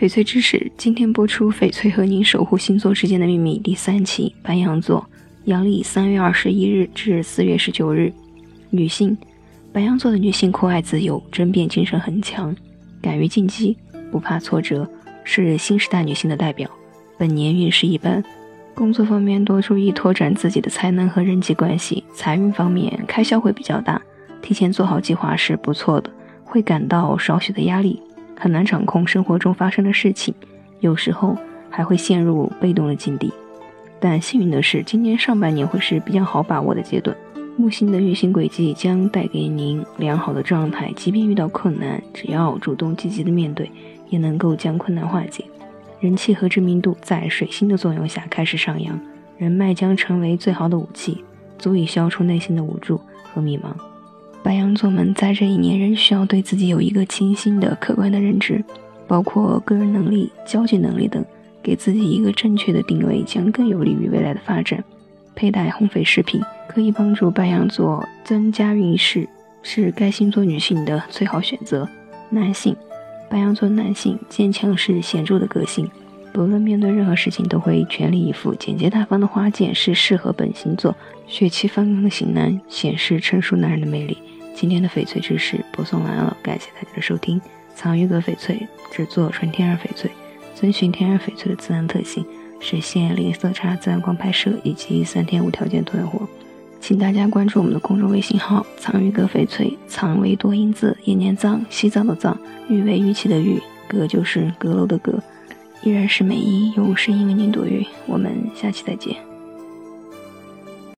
翡翠知识，今天播出《翡翠和您守护星座之间的秘密》第三期。白羊座，阳历三月二十一日至四月十九日，女性。白羊座的女性酷爱自由，争辩精神很强，敢于进击，不怕挫折，是新时代女性的代表。本年运势一般，工作方面多注意拓展自己的才能和人际关系。财运方面，开销会比较大，提前做好计划是不错的，会感到少许的压力。很难掌控生活中发生的事情，有时候还会陷入被动的境地。但幸运的是，今年上半年会是比较好把握的阶段。木星的运行轨迹将带给您良好的状态，即便遇到困难，只要主动积极的面对，也能够将困难化解。人气和知名度在水星的作用下开始上扬，人脉将成为最好的武器，足以消除内心的无助和迷茫。白羊座们在这一年仍需要对自己有一个清晰的、客观的认知，包括个人能力、交际能力等，给自己一个正确的定位，将更有利于未来的发展。佩戴红翡饰品可以帮助白羊座增加运势，是该星座女性的最好选择。男性，白羊座男性坚强是显著的个性，不论面对任何事情都会全力以赴。简洁大方的花剑是适合本星座血气方刚的型男，显示成熟男人的魅力。今天的翡翠知识播送完了，感谢大家的收听。藏玉阁翡翠制作纯天然翡翠，遵循天然翡翠的自然特性，实现零色差、自然光拍摄以及三天无条件退货。请大家关注我们的公众微信号“藏玉阁翡翠”，藏为多音字，也念藏，西藏的藏，玉为玉器的玉，阁就是阁楼的阁。依然是美一用声音为您读玉，我们下期再见。